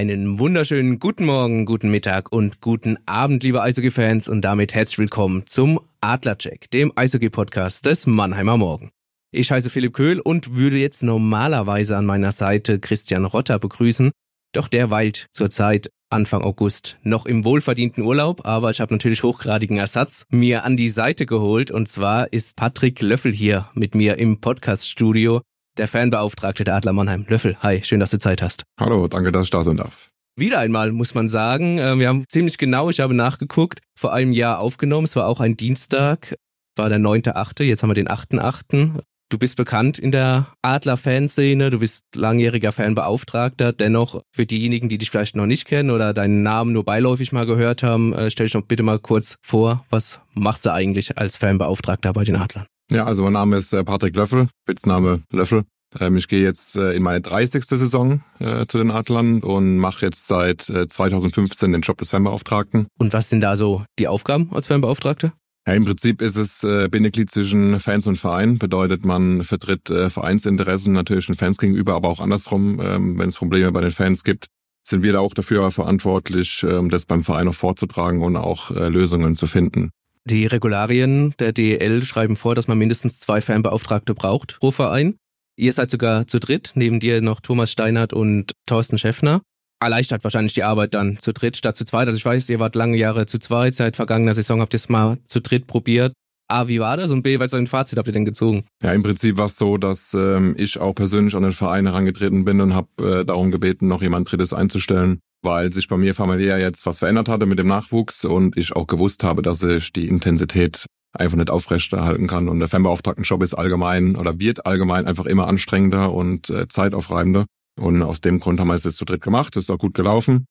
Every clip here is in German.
Einen wunderschönen guten Morgen, guten Mittag und guten Abend, liebe Eishockey-Fans. Und damit herzlich willkommen zum Adlercheck, dem Eishockey-Podcast des Mannheimer Morgen. Ich heiße Philipp Köhl und würde jetzt normalerweise an meiner Seite Christian Rotter begrüßen, doch der weilt zurzeit Anfang August noch im wohlverdienten Urlaub, aber ich habe natürlich hochgradigen Ersatz mir an die Seite geholt. Und zwar ist Patrick Löffel hier mit mir im Podcaststudio, der Fanbeauftragte der Adler Mannheim. Löffel, hi, schön, dass du Zeit hast. Hallo, danke, dass ich da sein darf. Wieder einmal muss man sagen, äh, wir haben ziemlich genau, ich habe nachgeguckt, vor einem Jahr aufgenommen. Es war auch ein Dienstag, war der 9.8., jetzt haben wir den 8.8. Du bist bekannt in der Adler-Fanszene, du bist langjähriger Fanbeauftragter. Dennoch, für diejenigen, die dich vielleicht noch nicht kennen oder deinen Namen nur beiläufig mal gehört haben, äh, stell dich doch bitte mal kurz vor, was machst du eigentlich als Fanbeauftragter bei den Adlern? Ja, also mein Name ist äh, Patrick Löffel, Spitzname Löffel. Ähm, ich gehe jetzt äh, in meine 30. Saison zu den Adlern und mache jetzt seit 2015 den Job des Fanbeauftragten. Und was sind da so die Aufgaben als Fanbeauftragter? Ja, Im Prinzip ist es äh, Bindeglied zwischen Fans und Verein. Bedeutet, man vertritt äh, Vereinsinteressen natürlich den Fans gegenüber, aber auch andersrum, ähm, wenn es Probleme bei den Fans gibt, sind wir da auch dafür verantwortlich, ähm, das beim Verein auch vorzutragen und auch äh, Lösungen zu finden. Die Regularien der DEL schreiben vor, dass man mindestens zwei Fanbeauftragte braucht pro Verein. Ihr seid sogar zu dritt, neben dir noch Thomas Steinert und Thorsten Schäffner erleichtert wahrscheinlich die Arbeit dann zu dritt statt zu zweit. Also ich weiß, ihr wart lange Jahre zu zweit, seit vergangener Saison habt ihr es mal zu dritt probiert. A, wie war das? Und B, was für ein Fazit habt ihr denn gezogen? Ja, im Prinzip war es so, dass ähm, ich auch persönlich an den Verein herangetreten bin und habe äh, darum gebeten, noch jemand Drittes einzustellen, weil sich bei mir familiär jetzt was verändert hatte mit dem Nachwuchs und ich auch gewusst habe, dass ich die Intensität einfach nicht aufrechterhalten kann. Und der Fanbeauftragtenjob ist allgemein oder wird allgemein einfach immer anstrengender und äh, zeitaufreibender. Und aus dem Grund haben wir es jetzt zu dritt gemacht. Ist auch gut gelaufen.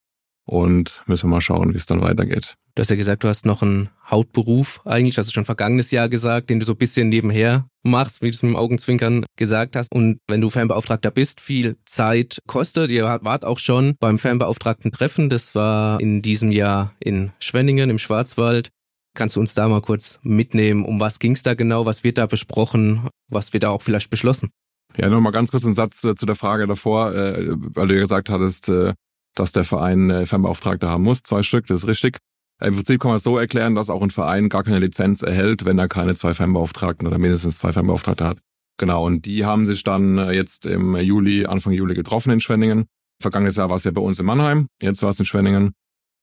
Und müssen wir mal schauen, wie es dann weitergeht. Du hast ja gesagt, du hast noch einen Hautberuf eigentlich, hast du schon vergangenes Jahr gesagt, den du so ein bisschen nebenher machst, wie du es mit dem Augenzwinkern gesagt hast. Und wenn du Fanbeauftragter bist, viel Zeit kostet. Ihr wart auch schon beim Fanbeauftragten Treffen. Das war in diesem Jahr in Schwenningen im Schwarzwald. Kannst du uns da mal kurz mitnehmen? Um was ging es da genau? Was wird da besprochen? Was wird da auch vielleicht beschlossen? Ja, nochmal ganz kurz einen Satz äh, zu der Frage davor, äh, weil du ja gesagt hattest, äh, dass der Verein Fanbeauftragte haben muss. Zwei Stück, das ist richtig. Im Prinzip kann man es so erklären, dass auch ein Verein gar keine Lizenz erhält, wenn er keine zwei Fanbeauftragten oder mindestens zwei Fanbeauftragte hat. Genau, und die haben sich dann äh, jetzt im Juli, Anfang Juli getroffen in Schwenningen. Vergangenes Jahr war es ja bei uns in Mannheim, jetzt war es in Schwenningen.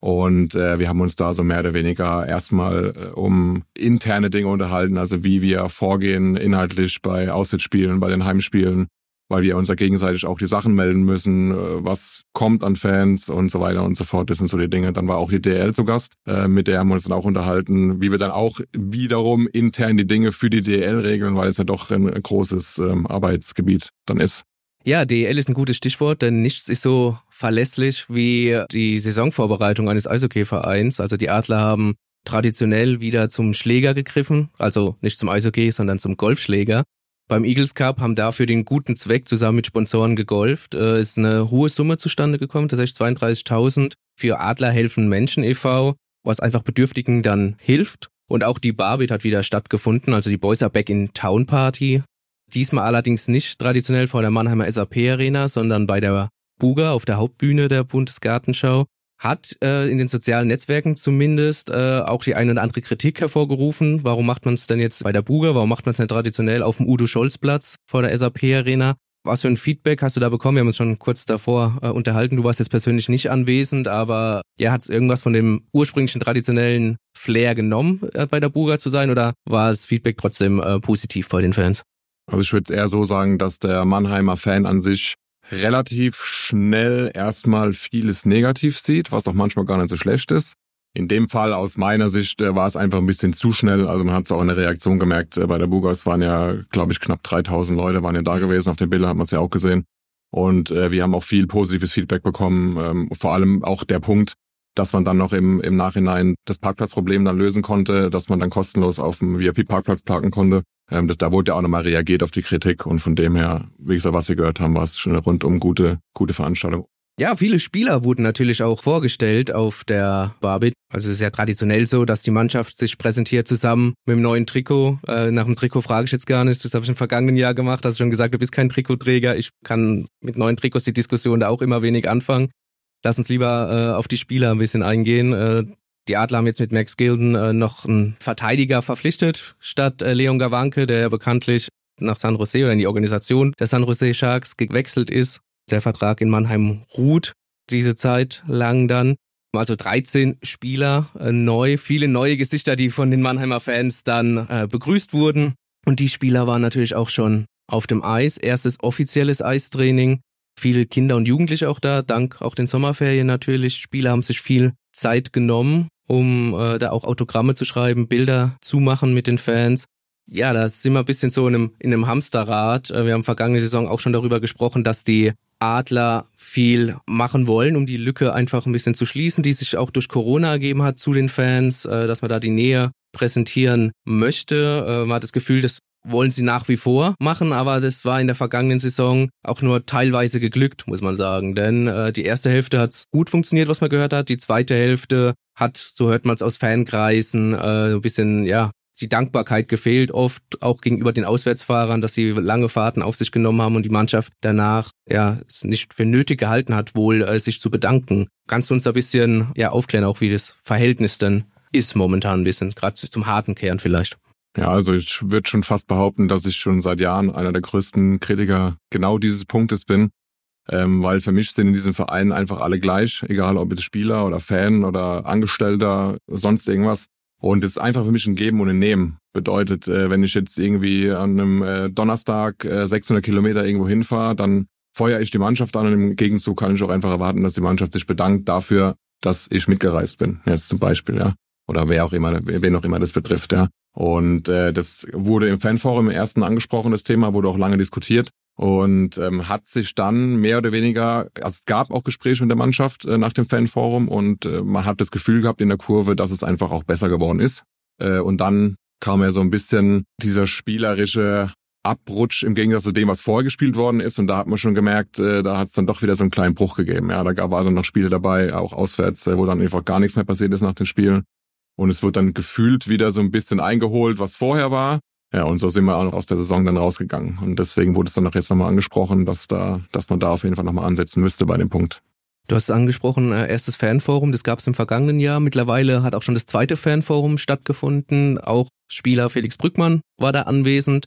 Und äh, wir haben uns da so mehr oder weniger erstmal äh, um interne Dinge unterhalten, also wie wir vorgehen inhaltlich bei Auswärtsspielen, bei den Heimspielen, weil wir uns ja gegenseitig auch die Sachen melden müssen, äh, was kommt an Fans und so weiter und so fort. Das sind so die Dinge. Dann war auch die DL zu Gast, äh, mit der haben wir uns dann auch unterhalten, wie wir dann auch wiederum intern die Dinge für die DL regeln, weil es ja doch ein großes ähm, Arbeitsgebiet dann ist. Ja, DEL ist ein gutes Stichwort, denn nichts ist so verlässlich wie die Saisonvorbereitung eines Eishockeyvereins. Also die Adler haben traditionell wieder zum Schläger gegriffen, also nicht zum Eishockey, sondern zum Golfschläger. Beim Eagles Cup haben dafür den guten Zweck zusammen mit Sponsoren gegolft. Äh, ist eine hohe Summe zustande gekommen, tatsächlich 32.000 für Adler helfen Menschen e.V., was einfach Bedürftigen dann hilft. Und auch die Barbit hat wieder stattgefunden, also die Boys are back in Town Party. Diesmal allerdings nicht traditionell vor der Mannheimer SAP Arena, sondern bei der Buga auf der Hauptbühne der Bundesgartenschau. Hat äh, in den sozialen Netzwerken zumindest äh, auch die eine oder andere Kritik hervorgerufen. Warum macht man es denn jetzt bei der Buga? Warum macht man es nicht traditionell auf dem Udo-Scholz-Platz vor der SAP Arena? Was für ein Feedback hast du da bekommen? Wir haben uns schon kurz davor äh, unterhalten. Du warst jetzt persönlich nicht anwesend, aber ja, hat es irgendwas von dem ursprünglichen traditionellen Flair genommen, äh, bei der Buga zu sein, oder war das Feedback trotzdem äh, positiv bei den Fans? Also ich würde eher so sagen, dass der Mannheimer Fan an sich relativ schnell erstmal vieles negativ sieht, was auch manchmal gar nicht so schlecht ist. In dem Fall aus meiner Sicht äh, war es einfach ein bisschen zu schnell. Also man hat es auch in der Reaktion gemerkt. Äh, bei der Bugas waren ja, glaube ich, knapp 3000 Leute waren ja da gewesen. Auf den Bildern hat man es ja auch gesehen. Und äh, wir haben auch viel positives Feedback bekommen. Ähm, vor allem auch der Punkt, dass man dann noch im, im Nachhinein das Parkplatzproblem dann lösen konnte, dass man dann kostenlos auf dem VIP-Parkplatz parken konnte. Ähm, das, da wurde ja auch nochmal reagiert auf die Kritik und von dem her, wie gesagt, was wir gehört haben, war es schon eine rundum gute, gute Veranstaltung. Ja, viele Spieler wurden natürlich auch vorgestellt auf der Barbit. Also ist ja traditionell so, dass die Mannschaft sich präsentiert zusammen mit dem neuen Trikot. Äh, nach dem Trikot frage ich jetzt gar nicht. Das habe ich im vergangenen Jahr gemacht. Hast du schon gesagt, du bist kein Trikotträger. Ich kann mit neuen Trikots die Diskussion da auch immer wenig anfangen. Lass uns lieber äh, auf die Spieler ein bisschen eingehen. Äh, die Adler haben jetzt mit Max Gilden äh, noch einen Verteidiger verpflichtet, statt äh, Leon Gawanke, der ja bekanntlich nach San Jose oder in die Organisation der San Jose Sharks gewechselt ist. Der Vertrag in Mannheim ruht diese Zeit lang dann. Also 13 Spieler äh, neu, viele neue Gesichter, die von den Mannheimer Fans dann äh, begrüßt wurden. Und die Spieler waren natürlich auch schon auf dem Eis. Erstes offizielles Eistraining. Viele Kinder und Jugendliche auch da, dank auch den Sommerferien natürlich. Spieler haben sich viel Zeit genommen, um äh, da auch Autogramme zu schreiben, Bilder zu machen mit den Fans. Ja, da sind wir ein bisschen so in einem, in einem Hamsterrad. Äh, wir haben vergangene Saison auch schon darüber gesprochen, dass die Adler viel machen wollen, um die Lücke einfach ein bisschen zu schließen, die sich auch durch Corona ergeben hat zu den Fans, äh, dass man da die Nähe präsentieren möchte. Äh, man hat das Gefühl, das wollen sie nach wie vor machen, aber das war in der vergangenen Saison auch nur teilweise geglückt, muss man sagen. Denn äh, die erste Hälfte hat gut funktioniert, was man gehört hat. Die zweite Hälfte hat, so hört man es aus Fankreisen, äh, ein bisschen, ja, die Dankbarkeit gefehlt, oft auch gegenüber den Auswärtsfahrern, dass sie lange Fahrten auf sich genommen haben und die Mannschaft danach ja es nicht für nötig gehalten hat, wohl äh, sich zu bedanken. Kannst du uns ein bisschen ja aufklären, auch wie das Verhältnis denn ist momentan ein bisschen, gerade zum harten Kern vielleicht? Ja, also ich würde schon fast behaupten, dass ich schon seit Jahren einer der größten Kritiker genau dieses Punktes bin. Ähm, weil für mich sind in diesem Verein einfach alle gleich, egal ob jetzt Spieler oder Fan oder Angestellter, sonst irgendwas. Und es ist einfach für mich ein Geben und ein Nehmen. Bedeutet, äh, wenn ich jetzt irgendwie an einem äh, Donnerstag äh, 600 Kilometer irgendwo hinfahre, dann feuere ich die Mannschaft an und im Gegenzug kann ich auch einfach erwarten, dass die Mannschaft sich bedankt dafür, dass ich mitgereist bin. Jetzt zum Beispiel, ja. Oder wer auch immer, wen auch immer das betrifft, ja. Und äh, das wurde im Fanforum im ersten angesprochen, das Thema, wurde auch lange diskutiert und ähm, hat sich dann mehr oder weniger, also es gab auch Gespräche mit der Mannschaft äh, nach dem Fanforum und äh, man hat das Gefühl gehabt in der Kurve, dass es einfach auch besser geworden ist. Äh, und dann kam ja so ein bisschen dieser spielerische Abrutsch im Gegensatz zu dem, was vorgespielt worden ist. Und da hat man schon gemerkt, äh, da hat es dann doch wieder so einen kleinen Bruch gegeben. Ja, da gab war dann noch Spiele dabei, auch auswärts, äh, wo dann einfach gar nichts mehr passiert ist nach den Spielen. Und es wird dann gefühlt wieder so ein bisschen eingeholt, was vorher war. Ja, und so sind wir auch noch aus der Saison dann rausgegangen. Und deswegen wurde es dann auch jetzt nochmal angesprochen, dass da, dass man da auf jeden Fall nochmal ansetzen müsste bei dem Punkt. Du hast es angesprochen, äh, erstes Fanforum, das gab es im vergangenen Jahr. Mittlerweile hat auch schon das zweite Fanforum stattgefunden. Auch Spieler Felix Brückmann war da anwesend.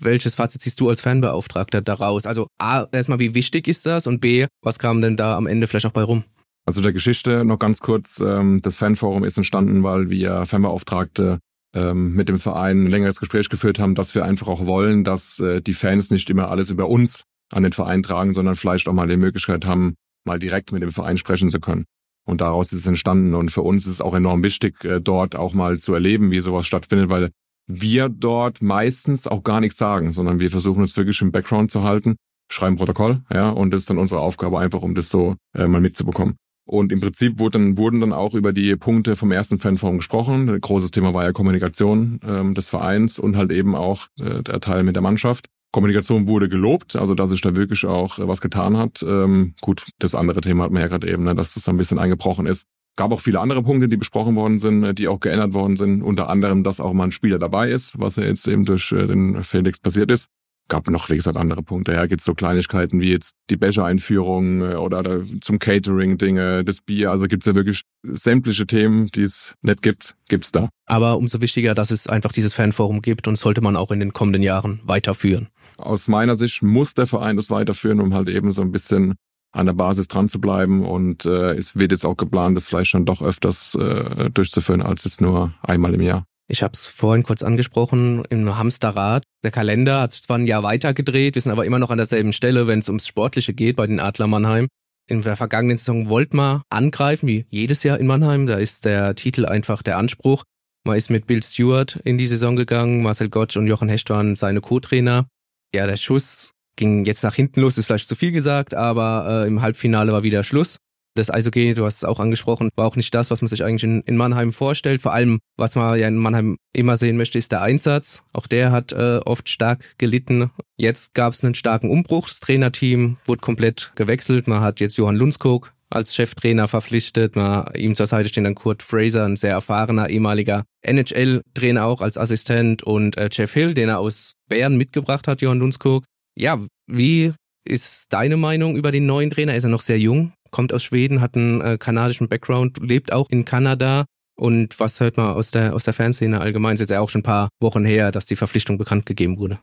Welches Fazit ziehst du als Fanbeauftragter daraus? Also A, erstmal, wie wichtig ist das? Und B, was kam denn da am Ende vielleicht auch bei rum? Also der Geschichte noch ganz kurz. Ähm, das Fanforum ist entstanden, weil wir Fanbeauftragte ähm, mit dem Verein ein längeres Gespräch geführt haben, dass wir einfach auch wollen, dass äh, die Fans nicht immer alles über uns an den Verein tragen, sondern vielleicht auch mal die Möglichkeit haben, mal direkt mit dem Verein sprechen zu können. Und daraus ist es entstanden. Und für uns ist es auch enorm wichtig, äh, dort auch mal zu erleben, wie sowas stattfindet, weil wir dort meistens auch gar nichts sagen, sondern wir versuchen uns wirklich im Background zu halten, schreiben Protokoll, ja, und das ist dann unsere Aufgabe einfach, um das so äh, mal mitzubekommen. Und im Prinzip wurden, wurden dann auch über die Punkte vom ersten Fanforum gesprochen. Ein großes Thema war ja Kommunikation ähm, des Vereins und halt eben auch äh, der Teil mit der Mannschaft. Kommunikation wurde gelobt, also dass sich da wirklich auch äh, was getan hat. Ähm, gut, das andere Thema hat man ja gerade eben, ne, dass das ein bisschen eingebrochen ist. Gab auch viele andere Punkte, die besprochen worden sind, äh, die auch geändert worden sind. Unter anderem, dass auch mal ein Spieler dabei ist, was ja jetzt eben durch äh, den Felix passiert ist gab noch, wie gesagt, andere Punkte. Ja, gibt's so Kleinigkeiten wie jetzt die Becher-Einführung äh, oder zum Catering-Dinge, das Bier. Also gibt's ja wirklich sämtliche Themen, die es nicht gibt, gibt's da. Aber umso wichtiger, dass es einfach dieses Fanforum gibt und sollte man auch in den kommenden Jahren weiterführen. Aus meiner Sicht muss der Verein das weiterführen, um halt eben so ein bisschen an der Basis dran zu bleiben. Und äh, es wird jetzt auch geplant, das vielleicht schon doch öfters äh, durchzuführen, als jetzt nur einmal im Jahr. Ich habe es vorhin kurz angesprochen, im Hamsterrad. Der Kalender hat sich zwar ein Jahr weiter gedreht, wir sind aber immer noch an derselben Stelle, wenn es ums Sportliche geht bei den Adler Mannheim. In der vergangenen Saison wollte man angreifen, wie jedes Jahr in Mannheim. Da ist der Titel einfach der Anspruch. Man ist mit Bill Stewart in die Saison gegangen, Marcel Gottsch und Jochen Hecht waren seine Co-Trainer. Ja, der Schuss ging jetzt nach hinten los, ist vielleicht zu viel gesagt, aber äh, im Halbfinale war wieder Schluss. Das Eishockey, du hast es auch angesprochen, war auch nicht das, was man sich eigentlich in, in, Mannheim vorstellt. Vor allem, was man ja in Mannheim immer sehen möchte, ist der Einsatz. Auch der hat äh, oft stark gelitten. Jetzt gab es einen starken Umbruch. Das Trainerteam wurde komplett gewechselt. Man hat jetzt Johann Lundskog als Cheftrainer verpflichtet. Man, ihm zur Seite steht dann Kurt Fraser, ein sehr erfahrener ehemaliger NHL-Trainer auch als Assistent und äh, Jeff Hill, den er aus Bern mitgebracht hat, Johann Lundskog. Ja, wie ist deine Meinung über den neuen Trainer? Ist er noch sehr jung? Kommt aus Schweden, hat einen äh, kanadischen Background, lebt auch in Kanada. Und was hört man aus der, aus der Fanszene allgemein? Ist ja auch schon ein paar Wochen her, dass die Verpflichtung bekannt gegeben wurde.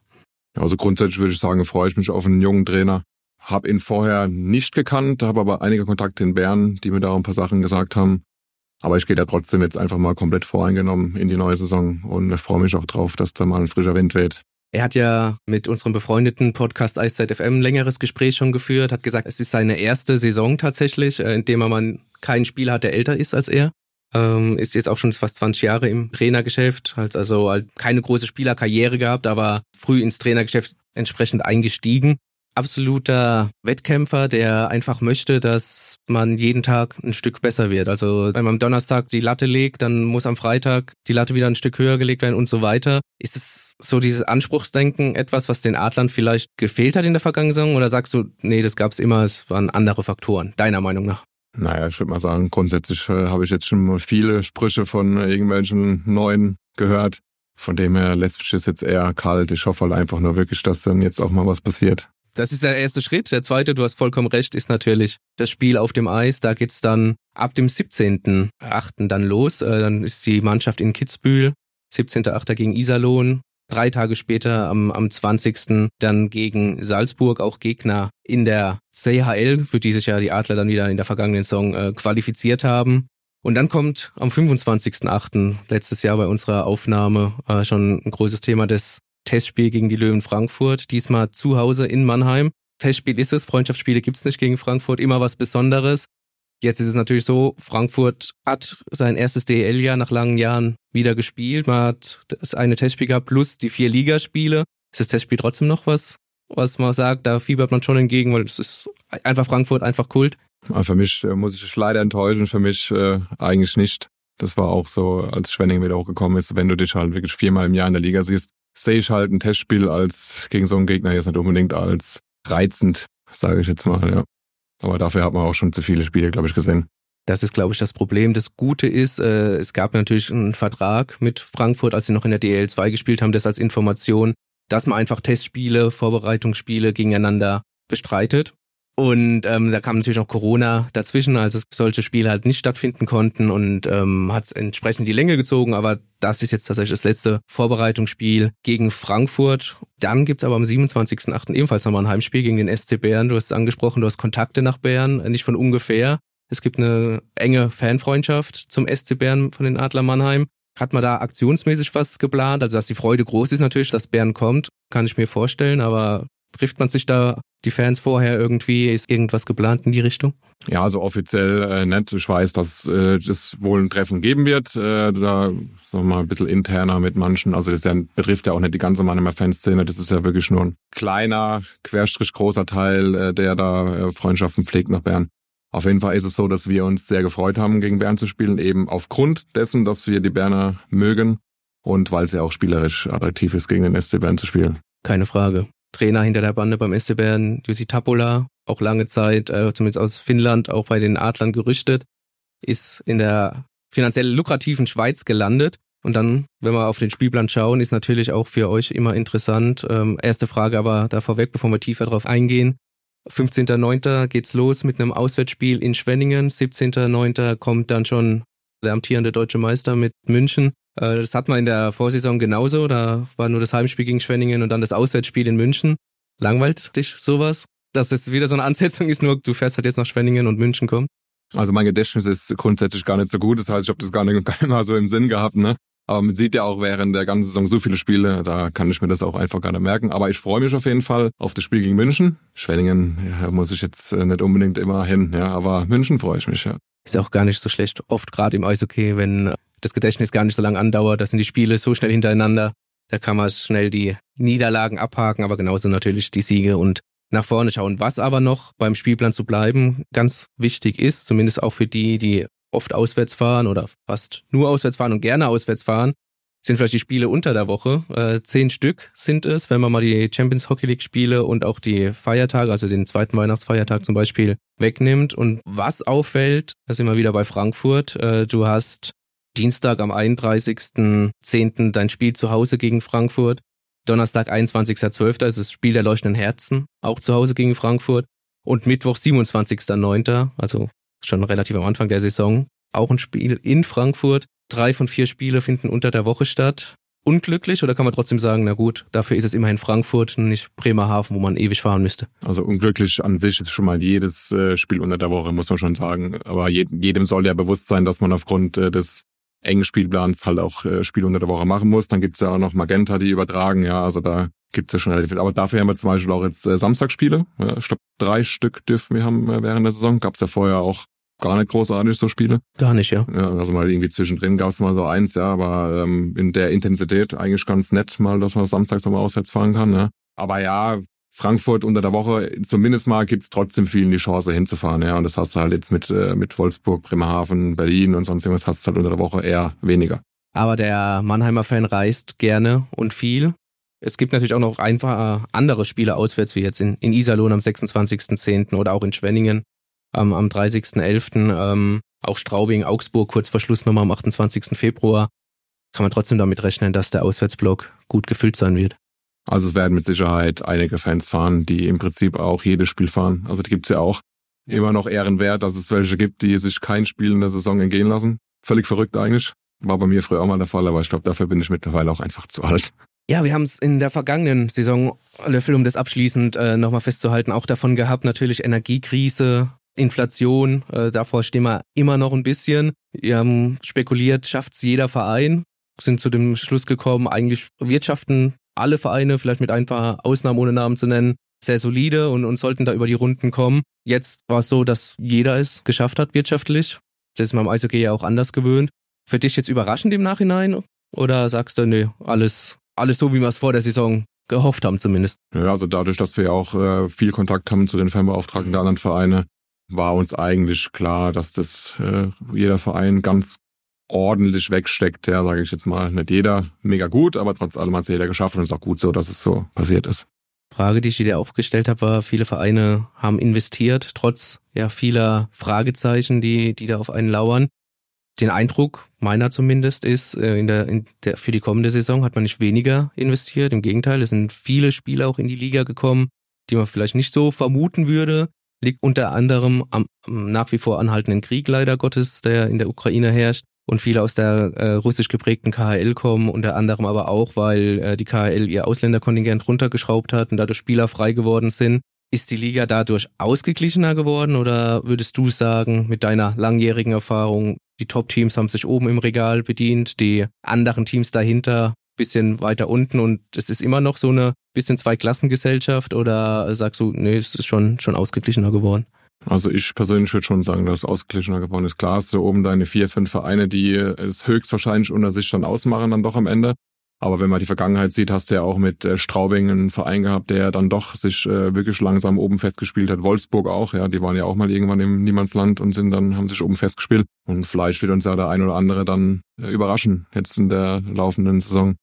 Also grundsätzlich würde ich sagen, freue ich mich auf einen jungen Trainer. Hab ihn vorher nicht gekannt, habe aber einige Kontakte in Bern, die mir da ein paar Sachen gesagt haben. Aber ich gehe da trotzdem jetzt einfach mal komplett voreingenommen in die neue Saison und freue mich auch drauf, dass da mal ein frischer Wind weht. Er hat ja mit unserem befreundeten Podcast Eiszeit FM ein längeres Gespräch schon geführt, hat gesagt, es ist seine erste Saison tatsächlich, äh, in dem mal keinen Spieler hat, der älter ist als er. Ähm, ist jetzt auch schon fast 20 Jahre im Trainergeschäft, hat also halt keine große Spielerkarriere gehabt, aber früh ins Trainergeschäft entsprechend eingestiegen absoluter Wettkämpfer, der einfach möchte, dass man jeden Tag ein Stück besser wird. Also wenn man am Donnerstag die Latte legt, dann muss am Freitag die Latte wieder ein Stück höher gelegt werden und so weiter. Ist es so dieses Anspruchsdenken etwas, was den Adlern vielleicht gefehlt hat in der vergangenen Saison? Oder sagst du, nee, das gab es immer, es waren andere Faktoren, deiner Meinung nach? Naja, ich würde mal sagen, grundsätzlich äh, habe ich jetzt schon viele Sprüche von irgendwelchen Neuen gehört. Von dem her lässt mich das jetzt eher kalt. Ich hoffe halt einfach nur wirklich, dass dann jetzt auch mal was passiert. Das ist der erste Schritt. Der zweite, du hast vollkommen recht, ist natürlich das Spiel auf dem Eis. Da geht's dann ab dem 17.8. dann los. Äh, dann ist die Mannschaft in Kitzbühel. 17.8. gegen Iserlohn. Drei Tage später, am, am 20. dann gegen Salzburg, auch Gegner in der CHL, für die sich ja die Adler dann wieder in der vergangenen Saison äh, qualifiziert haben. Und dann kommt am 25.8. letztes Jahr bei unserer Aufnahme äh, schon ein großes Thema des Testspiel gegen die Löwen Frankfurt, diesmal zu Hause in Mannheim. Testspiel ist es, Freundschaftsspiele gibt's nicht gegen Frankfurt, immer was Besonderes. Jetzt ist es natürlich so, Frankfurt hat sein erstes DEL-Jahr nach langen Jahren wieder gespielt. Man hat das eine Testspiel gehabt plus die vier Ligaspiele. Ist das Testspiel trotzdem noch was, was man sagt, da fiebert man schon entgegen, weil es ist einfach Frankfurt, einfach Kult. Für mich äh, muss ich leider enttäuschen, für mich äh, eigentlich nicht. Das war auch so, als Schwenning wieder hochgekommen ist, wenn du dich halt wirklich viermal im Jahr in der Liga siehst, sehe ich halt ein Testspiel als gegen so einen Gegner jetzt nicht unbedingt als reizend, sage ich jetzt mal, ja. Aber dafür hat man auch schon zu viele Spiele, glaube ich, gesehen. Das ist, glaube ich, das Problem. Das Gute ist, äh, es gab natürlich einen Vertrag mit Frankfurt, als sie noch in der DL2 gespielt haben, das als Information, dass man einfach Testspiele, Vorbereitungsspiele gegeneinander bestreitet. Und ähm, da kam natürlich noch Corona dazwischen, als solche Spiele halt nicht stattfinden konnten und ähm, hat entsprechend die Länge gezogen. Aber das ist jetzt tatsächlich das letzte Vorbereitungsspiel gegen Frankfurt. Dann gibt's aber am 27.08. ebenfalls nochmal ein Heimspiel gegen den SC Bern. Du hast es angesprochen, du hast Kontakte nach Bern, nicht von ungefähr. Es gibt eine enge Fanfreundschaft zum SC Bern von den Adler Mannheim. Hat man da aktionsmäßig was geplant? Also, dass die Freude groß ist natürlich, dass Bern kommt, kann ich mir vorstellen, aber Trifft man sich da die Fans vorher irgendwie? Ist irgendwas geplant in die Richtung? Ja, also offiziell äh, nicht. Ich weiß, dass äh, es wohl ein Treffen geben wird. Äh, da sagen wir mal ein bisschen interner mit manchen. Also das ja, betrifft ja auch nicht die ganze Mannheimer Fanszene. Das ist ja wirklich nur ein kleiner, querstrich großer Teil, äh, der da äh, Freundschaften pflegt nach Bern. Auf jeden Fall ist es so, dass wir uns sehr gefreut haben, gegen Bern zu spielen, eben aufgrund dessen, dass wir die Berner mögen und weil es ja auch spielerisch attraktiv ist, gegen den SC Bern zu spielen. Keine Frage. Trainer hinter der Bande beim SC Bern, Jussi Tapola, auch lange Zeit, äh, zumindest aus Finnland, auch bei den Adlern gerüchtet, ist in der finanziell lukrativen Schweiz gelandet. Und dann, wenn wir auf den Spielplan schauen, ist natürlich auch für euch immer interessant. Ähm, erste Frage aber da vorweg, bevor wir tiefer drauf eingehen. 15.09. geht's los mit einem Auswärtsspiel in Schwenningen. 17.09. kommt dann schon der amtierende deutsche Meister mit München. Äh, das hat man in der Vorsaison genauso. Da war nur das Heimspiel gegen Schwenningen und dann das Auswärtsspiel in München. Langweilt dich sowas? Dass das wieder so eine Ansetzung ist, nur du fährst halt jetzt nach Schwenningen und München kommt? Also mein Gedächtnis ist grundsätzlich gar nicht so gut. Das heißt, ich habe das gar nicht, gar nicht mal so im Sinn gehabt. Ne? Aber man sieht ja auch während der ganzen Saison so viele Spiele, da kann ich mir das auch einfach gar nicht merken. Aber ich freue mich auf jeden Fall auf das Spiel gegen München. Schwenningen ja, muss ich jetzt äh, nicht unbedingt immer hin, ja, aber München freue ich mich, ja. Ist auch gar nicht so schlecht. Oft gerade im Eishockey, wenn das Gedächtnis gar nicht so lange andauert, da sind die Spiele so schnell hintereinander. Da kann man schnell die Niederlagen abhaken, aber genauso natürlich die Siege und nach vorne schauen. Was aber noch beim Spielplan zu bleiben ganz wichtig ist, zumindest auch für die, die oft auswärts fahren oder fast nur auswärts fahren und gerne auswärts fahren, sind vielleicht die Spiele unter der Woche. Äh, zehn Stück sind es, wenn man mal die Champions Hockey League Spiele und auch die Feiertage, also den zweiten Weihnachtsfeiertag zum Beispiel, wegnimmt. Und was auffällt, da sind wir wieder bei Frankfurt, äh, du hast Dienstag am 31.10. dein Spiel zu Hause gegen Frankfurt. Donnerstag 21.12. ist das Spiel der leuchtenden Herzen, auch zu Hause gegen Frankfurt. Und Mittwoch, 27.09., also schon relativ am Anfang der Saison, auch ein Spiel in Frankfurt. Drei von vier Spiele finden unter der Woche statt. Unglücklich oder kann man trotzdem sagen, na gut, dafür ist es immerhin Frankfurt nicht Bremerhaven, wo man ewig fahren müsste? Also unglücklich an sich ist schon mal jedes äh, Spiel unter der Woche, muss man schon sagen. Aber jedem soll ja bewusst sein, dass man aufgrund äh, des engen Spielplans halt auch äh, Spiele unter der Woche machen muss. Dann gibt's ja auch noch Magenta, die übertragen, ja, also da gibt's ja schon relativ viel. Aber dafür haben wir zum Beispiel auch jetzt Samstagspiele. Ja, ich glaube, drei Stück dürfen wir haben während der Saison. Gab's ja vorher auch gar nicht großartig, so Spiele. Gar nicht, ja. ja also mal irgendwie zwischendrin gab es mal so eins, ja, aber ähm, in der Intensität eigentlich ganz nett mal, dass man samstags nochmal auswärts fahren kann. Ne? Aber ja, Frankfurt unter der Woche, zumindest mal gibt's trotzdem vielen die Chance hinzufahren, ja. Und das hast du halt jetzt mit, äh, mit Wolfsburg, Bremerhaven, Berlin und sonst irgendwas hast du halt unter der Woche eher weniger. Aber der Mannheimer Fan reist gerne und viel. Es gibt natürlich auch noch einfach andere Spiele auswärts, wie jetzt in, in Iserlohn am 26.10. oder auch in Schwenningen ähm, am 30.11. Ähm, auch Straubing, Augsburg kurz vor Schluss nochmal am 28. Februar. Kann man trotzdem damit rechnen, dass der Auswärtsblock gut gefüllt sein wird. Also es werden mit Sicherheit einige Fans fahren, die im Prinzip auch jedes Spiel fahren. Also die gibt's ja auch immer noch ehrenwert, dass es welche gibt, die sich kein Spiel in der Saison entgehen lassen. Völlig verrückt eigentlich. War bei mir früher auch mal der Fall, aber ich glaube, dafür bin ich mittlerweile auch einfach zu alt. Ja, wir haben es in der vergangenen Saison, Löffel, um das abschließend äh, nochmal festzuhalten, auch davon gehabt, natürlich Energiekrise, Inflation, äh, davor stehen wir immer noch ein bisschen. Wir haben spekuliert, schafft's jeder Verein, sind zu dem Schluss gekommen, eigentlich wirtschaften alle Vereine, vielleicht mit ein paar Ausnahmen ohne Namen zu nennen, sehr solide und, und sollten da über die Runden kommen. Jetzt war es so, dass jeder es geschafft hat wirtschaftlich. Das ist man Eishockey ja auch anders gewöhnt. Für dich jetzt überraschend im Nachhinein? Oder sagst du, nee, alles, alles so, wie wir es vor der Saison gehofft haben zumindest? Ja, also dadurch, dass wir auch äh, viel Kontakt haben zu den Fanbeauftragten der anderen Vereine, war uns eigentlich klar, dass das äh, jeder Verein ganz ordentlich wegsteckt. Ja, sage ich jetzt mal, nicht jeder mega gut, aber trotz allem hat es jeder geschafft und es ist auch gut so, dass es so passiert ist. Frage, die ich dir aufgestellt habe, war, viele Vereine haben investiert, trotz ja vieler Fragezeichen, die, die da auf einen lauern. Den Eindruck, meiner zumindest, ist, äh, in der, in der, für die kommende Saison hat man nicht weniger investiert. Im Gegenteil, es sind viele Spieler auch in die Liga gekommen, die man vielleicht nicht so vermuten würde liegt unter anderem am, am nach wie vor anhaltenden Krieg leider Gottes, der in der Ukraine herrscht und viele aus der äh, russisch geprägten KHL kommen, unter anderem aber auch, weil äh, die KHL ihr Ausländerkontingent runtergeschraubt hat und dadurch Spieler frei geworden sind. Ist die Liga dadurch ausgeglichener geworden oder würdest du sagen, mit deiner langjährigen Erfahrung, die Top-Teams haben sich oben im Regal bedient, die anderen Teams dahinter bisschen weiter unten und es ist immer noch so eine bisschen Zweiklassengesellschaft oder sagst du, nee, es ist schon, schon ausgeglichener geworden? Also ich persönlich würde schon sagen, dass es ausgeglichener geworden ist. Klar hast du oben deine vier, fünf Vereine, die es höchstwahrscheinlich unter sich dann ausmachen, dann doch am Ende. Aber wenn man die Vergangenheit sieht, hast du ja auch mit äh, Straubing einen Verein gehabt, der dann doch sich äh, wirklich langsam oben festgespielt hat. Wolfsburg auch, ja, die waren ja auch mal irgendwann im Niemandsland und sind dann, haben sich oben festgespielt. Und vielleicht wird uns ja der ein oder andere dann äh, überraschen, jetzt in der laufenden Saison.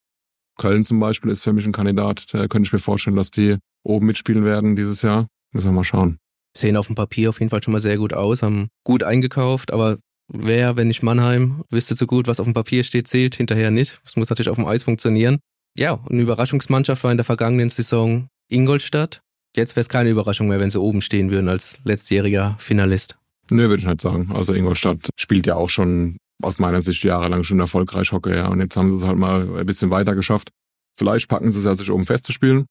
Köln zum Beispiel ist für mich ein Kandidat. Da könnte ich mir vorstellen, dass die oben mitspielen werden dieses Jahr. Müssen wir mal schauen. Sehen auf dem Papier auf jeden Fall schon mal sehr gut aus, haben gut eingekauft, aber wer, wenn nicht Mannheim, wüsste so gut, was auf dem Papier steht, zählt hinterher nicht. Es muss natürlich auf dem Eis funktionieren. Ja, eine Überraschungsmannschaft war in der vergangenen Saison Ingolstadt. Jetzt wäre es keine Überraschung mehr, wenn sie oben stehen würden als letztjähriger Finalist. Nö, würde ich nicht sagen. Also Ingolstadt spielt ja auch schon aus meiner Sicht jahrelang schon erfolgreich Hockey, ja. Und jetzt haben sie es halt mal ein bisschen weiter geschafft. Vielleicht packen sie es ja, sich oben festzuspielen.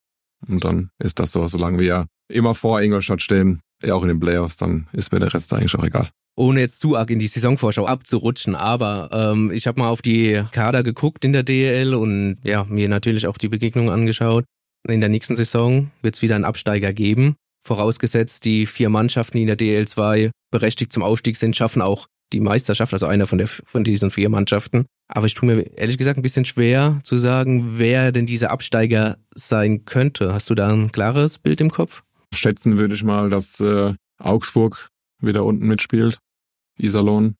Und dann ist das so, solange wir immer vor Ingolstadt stehen, ja auch in den Playoffs, dann ist mir der Rest eigentlich auch egal. Ohne jetzt zu arg in die Saisonvorschau abzurutschen, aber ähm, ich habe mal auf die Kader geguckt in der DL und ja, mir natürlich auch die Begegnung angeschaut. In der nächsten Saison wird es wieder einen Absteiger geben. Vorausgesetzt, die vier Mannschaften, die in der DL2 berechtigt zum Aufstieg sind, schaffen auch die Meisterschaft, also einer von, der, von diesen vier Mannschaften. Aber ich tue mir ehrlich gesagt ein bisschen schwer zu sagen, wer denn dieser Absteiger sein könnte. Hast du da ein klares Bild im Kopf? Schätzen würde ich mal, dass äh, Augsburg wieder unten mitspielt. Iserlohn.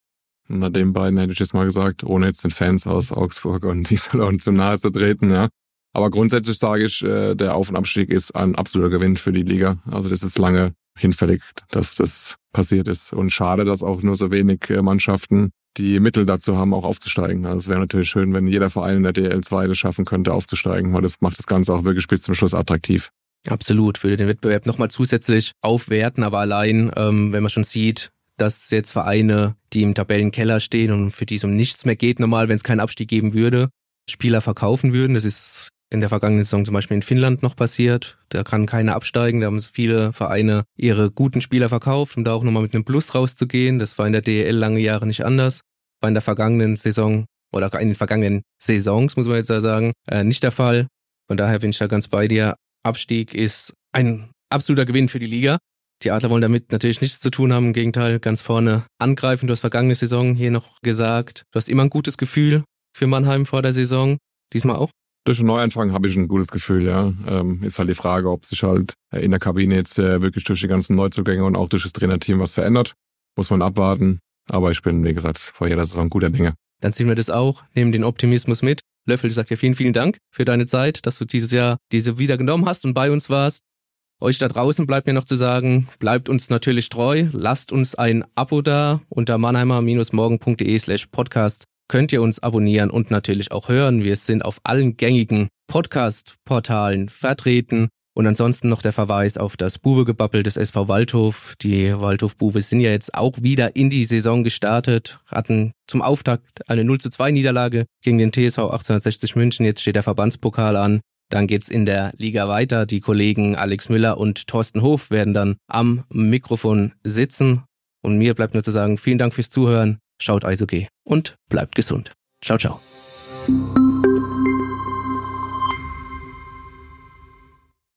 Und nach den beiden hätte ich jetzt mal gesagt, ohne jetzt den Fans aus Augsburg und Iserlohn zu nahe zu treten, ja. Aber grundsätzlich sage ich, äh, der Auf- und Abstieg ist ein absoluter Gewinn für die Liga. Also das ist lange hinfällig, dass das passiert ist. Und schade, dass auch nur so wenig äh, Mannschaften die Mittel dazu haben, auch aufzusteigen. Also es wäre natürlich schön, wenn jeder Verein in der DL2 das schaffen könnte, aufzusteigen, weil das macht das Ganze auch wirklich bis zum Schluss attraktiv. Absolut, würde den Wettbewerb nochmal zusätzlich aufwerten, aber allein, ähm, wenn man schon sieht, dass jetzt Vereine, die im Tabellenkeller stehen und für die es um nichts mehr geht, normal, wenn es keinen Abstieg geben würde, Spieler verkaufen würden. Das ist in der vergangenen Saison zum Beispiel in Finnland noch passiert. Da kann keiner absteigen. Da haben viele Vereine ihre guten Spieler verkauft, um da auch nochmal mit einem Plus rauszugehen. Das war in der DEL lange Jahre nicht anders. War in der vergangenen Saison oder in den vergangenen Saisons, muss man jetzt sagen, äh, nicht der Fall. Von daher bin ich da ganz bei dir. Abstieg ist ein absoluter Gewinn für die Liga. Die Adler wollen damit natürlich nichts zu tun haben. Im Gegenteil, ganz vorne angreifen. Du hast vergangene Saison hier noch gesagt, du hast immer ein gutes Gefühl für Mannheim vor der Saison. Diesmal auch? Durch den Neuanfang habe ich ein gutes Gefühl, ja. Ähm, ist halt die Frage, ob sich halt in der Kabine jetzt äh, wirklich durch die ganzen Neuzugänge und auch durch das Trainerteam was verändert. Muss man abwarten. Aber ich bin, wie gesagt, vor jeder Saison guter Dinge. Dann sehen wir das auch, nehmen den Optimismus mit. Löffel, ich sage dir vielen, vielen Dank für deine Zeit, dass du dieses Jahr diese wieder genommen hast und bei uns warst. Euch da draußen bleibt mir noch zu sagen, bleibt uns natürlich treu, lasst uns ein Abo da unter mannheimer-morgen.de slash podcast könnt ihr uns abonnieren und natürlich auch hören. Wir sind auf allen gängigen Podcast-Portalen vertreten. Und ansonsten noch der Verweis auf das Buwe-Gebabbel des SV Waldhof. Die Waldhof-Buwe sind ja jetzt auch wieder in die Saison gestartet, hatten zum Auftakt eine 0 zu 2 Niederlage gegen den TSV 1860 München. Jetzt steht der Verbandspokal an. Dann geht's in der Liga weiter. Die Kollegen Alex Müller und Thorsten Hof werden dann am Mikrofon sitzen. Und mir bleibt nur zu sagen, vielen Dank fürs Zuhören. Schaut Eishockey und bleibt gesund. Ciao, ciao.